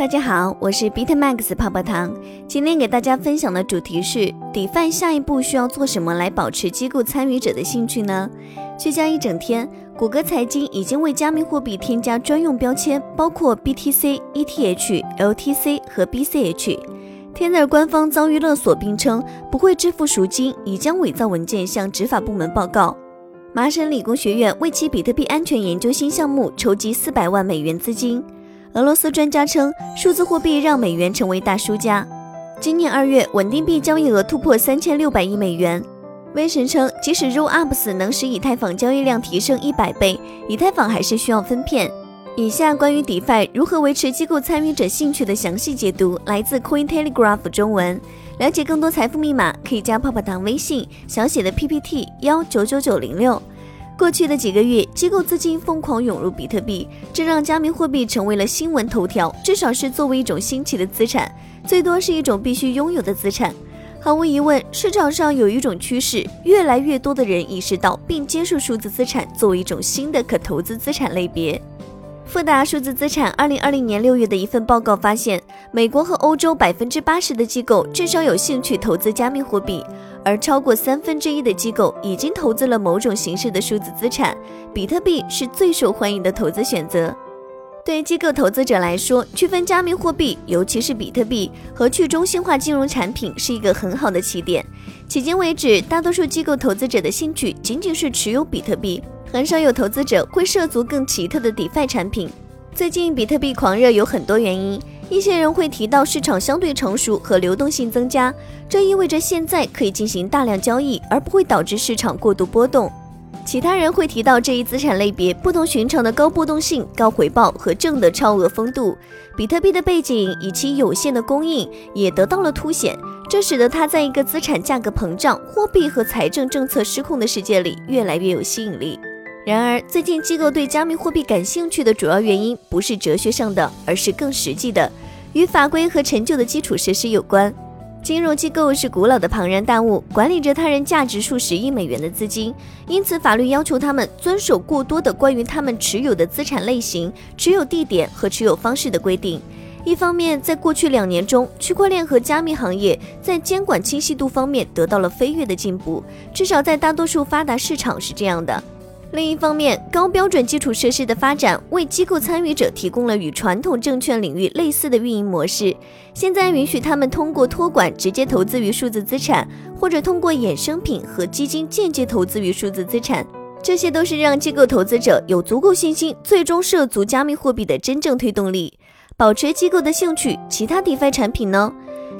大家好，我是 Bitmax 泡泡糖。今天给大家分享的主题是，DeFi 下一步需要做什么来保持机构参与者的兴趣呢？聚焦一整天，谷歌财经已经为加密货币添加专用标签，包括 BTC、ETH、LTC 和 BCH。Tether 官方遭遇勒索，并称不会支付赎金，已将伪造文件向执法部门报告。麻省理工学院为其比特币安全研究新项目筹集四百万美元资金。俄罗斯专家称，数字货币让美元成为大输家。今年二月，稳定币交易额突破三千六百亿美元。威神称，即使 Rollups 能使以太坊交易量提升一百倍，以太坊还是需要分片。以下关于 DeFi 如何维持机构参与者兴趣的详细解读，来自 Coin Telegraph 中文。了解更多财富密码，可以加泡泡糖微信小写的 PPT 幺九九九零六。过去的几个月，机构资金疯狂涌入比特币，这让加密货币成为了新闻头条。至少是作为一种新奇的资产，最多是一种必须拥有的资产。毫无疑问，市场上有一种趋势，越来越多的人意识到并接受数字资产作为一种新的可投资资产类别。富达数字资产二零二零年六月的一份报告发现，美国和欧洲百分之八十的机构至少有兴趣投资加密货币。而超过三分之一的机构已经投资了某种形式的数字资产，比特币是最受欢迎的投资选择。对机构投资者来说，区分加密货币，尤其是比特币和去中心化金融产品，是一个很好的起点。迄今为止，大多数机构投资者的兴趣仅仅是持有比特币，很少有投资者会涉足更奇特的 DeFi 产品。最近比特币狂热有很多原因。一些人会提到市场相对成熟和流动性增加，这意味着现在可以进行大量交易，而不会导致市场过度波动。其他人会提到这一资产类别不同寻常的高波动性、高回报和正的超额风度。比特币的背景以其有限的供应也得到了凸显，这使得它在一个资产价格膨胀、货币和财政政策失控的世界里越来越有吸引力。然而，最近机构对加密货币感兴趣的主要原因不是哲学上的，而是更实际的，与法规和陈旧的基础设施有关。金融机构是古老的庞然大物，管理着他人价值数十亿美元的资金，因此法律要求他们遵守过多的关于他们持有的资产类型、持有地点和持有方式的规定。一方面，在过去两年中，区块链和加密行业在监管清晰度方面得到了飞跃的进步，至少在大多数发达市场是这样的。另一方面，高标准基础设施的发展为机构参与者提供了与传统证券领域类似的运营模式。现在允许他们通过托管直接投资于数字资产，或者通过衍生品和基金间接投资于数字资产。这些都是让机构投资者有足够信心最终涉足加密货币的真正推动力。保持机构的兴趣，其他 DeFi 产品呢？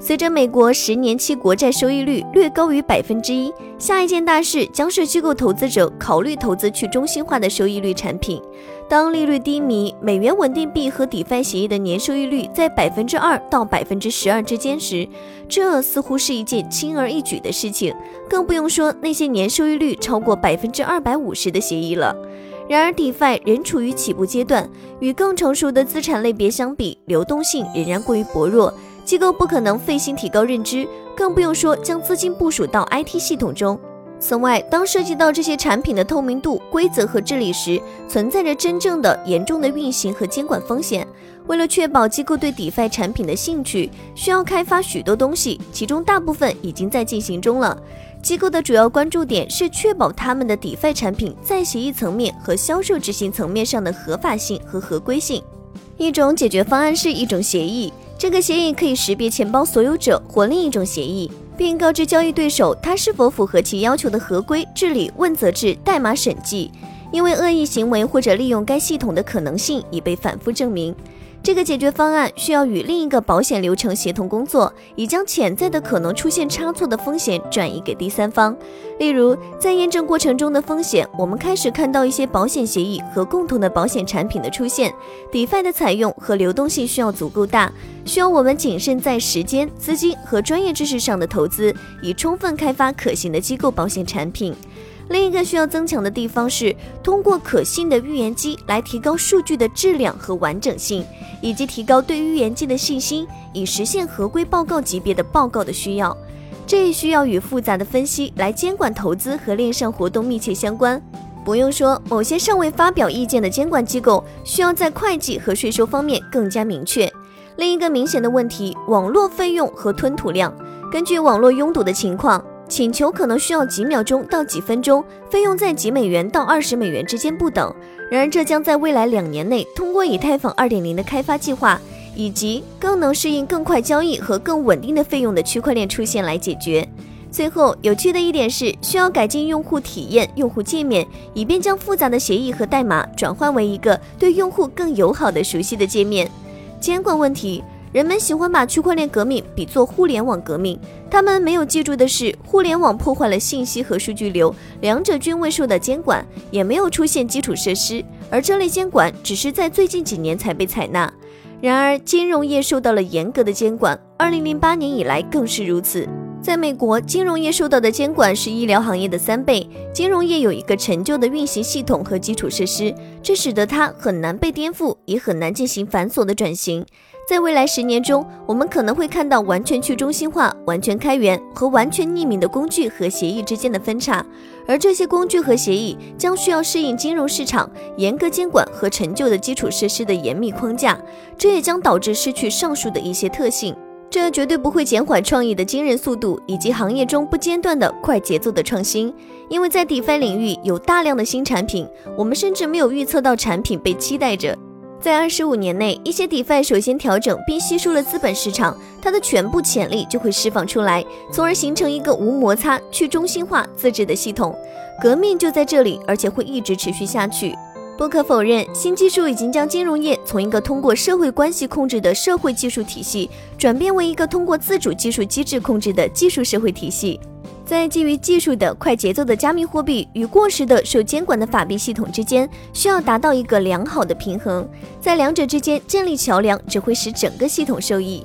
随着美国十年期国债收益率略高于百分之一，下一件大事将是机构投资者考虑投资去中心化的收益率产品。当利率低迷，美元稳定币和 DeFi 协议的年收益率在百分之二到百分之十二之间时，这似乎是一件轻而易举的事情，更不用说那些年收益率超过百分之二百五十的协议了。然而，DeFi 仍处于起步阶段，与更成熟的资产类别相比，流动性仍然过于薄弱。机构不可能费心提高认知，更不用说将资金部署到 IT 系统中。此外，当涉及到这些产品的透明度、规则和治理时，存在着真正的严重的运行和监管风险。为了确保机构对 DeFi 产品的兴趣，需要开发许多东西，其中大部分已经在进行中了。机构的主要关注点是确保他们的 DeFi 产品在协议层面和销售执行层面上的合法性和合规性。一种解决方案是一种协议。这个协议可以识别钱包所有者或另一种协议，并告知交易对手他是否符合其要求的合规治理、问责制、代码审计。因为恶意行为或者利用该系统的可能性已被反复证明。这个解决方案需要与另一个保险流程协同工作，以将潜在的可能出现差错的风险转移给第三方。例如，在验证过程中的风险，我们开始看到一些保险协议和共同的保险产品的出现。DeFi 的采用和流动性需要足够大，需要我们谨慎在时间、资金和专业知识上的投资，以充分开发可行的机构保险产品。另一个需要增强的地方是通过可信的预言机来提高数据的质量和完整性，以及提高对预言机的信心，以实现合规报告级别的报告的需要。这一需要与复杂的分析来监管投资和链上活动密切相关。不用说，某些尚未发表意见的监管机构需要在会计和税收方面更加明确。另一个明显的问题，网络费用和吞吐量。根据网络拥堵的情况，请求可能需要几秒钟到几分钟，费用在几美元到二十美元之间不等。然而，这将在未来两年内通过以太坊二点零的开发计划，以及更能适应更快交易和更稳定的费用的区块链出现来解决。最后，有趣的一点是，需要改进用户体验、用户界面，以便将复杂的协议和代码转换为一个对用户更友好的、熟悉的界面。监管问题，人们喜欢把区块链革命比作互联网革命，他们没有记住的是，互联网破坏了信息和数据流，两者均未受到监管，也没有出现基础设施，而这类监管只是在最近几年才被采纳。然而，金融业受到了严格的监管，二零零八年以来更是如此。在美国，金融业受到的监管是医疗行业的三倍。金融业有一个陈旧的运行系统和基础设施，这使得它很难被颠覆，也很难进行繁琐的转型。在未来十年中，我们可能会看到完全去中心化、完全开源和完全匿名的工具和协议之间的分叉，而这些工具和协议将需要适应金融市场严格监管和陈旧的基础设施的严密框架，这也将导致失去上述的一些特性。这绝对不会减缓创意的惊人速度，以及行业中不间断的快节奏的创新。因为在 DeFi 领域有大量的新产品，我们甚至没有预测到产品被期待着。在二十五年内，一些 DeFi 首先调整并吸收了资本市场，它的全部潜力就会释放出来，从而形成一个无摩擦、去中心化、自治的系统。革命就在这里，而且会一直持续下去。不可否认，新技术已经将金融业从一个通过社会关系控制的社会技术体系，转变为一个通过自主技术机制控制的技术社会体系。在基于技术的快节奏的加密货币与过时的受监管的法币系统之间，需要达到一个良好的平衡。在两者之间建立桥梁，只会使整个系统受益。